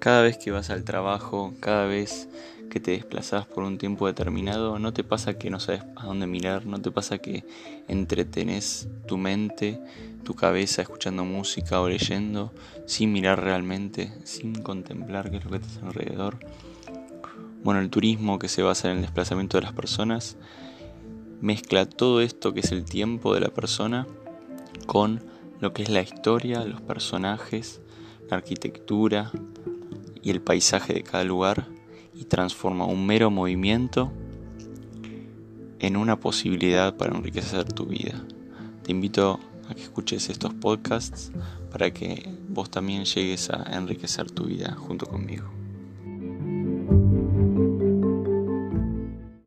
Cada vez que vas al trabajo, cada vez que te desplazas por un tiempo determinado, no te pasa que no sabes a dónde mirar, no te pasa que entretenés tu mente, tu cabeza escuchando música o leyendo, sin mirar realmente, sin contemplar qué es lo que está alrededor. Bueno, el turismo que se basa en el desplazamiento de las personas mezcla todo esto que es el tiempo de la persona con lo que es la historia, los personajes, la arquitectura, y el paisaje de cada lugar y transforma un mero movimiento en una posibilidad para enriquecer tu vida. Te invito a que escuches estos podcasts para que vos también llegues a enriquecer tu vida junto conmigo.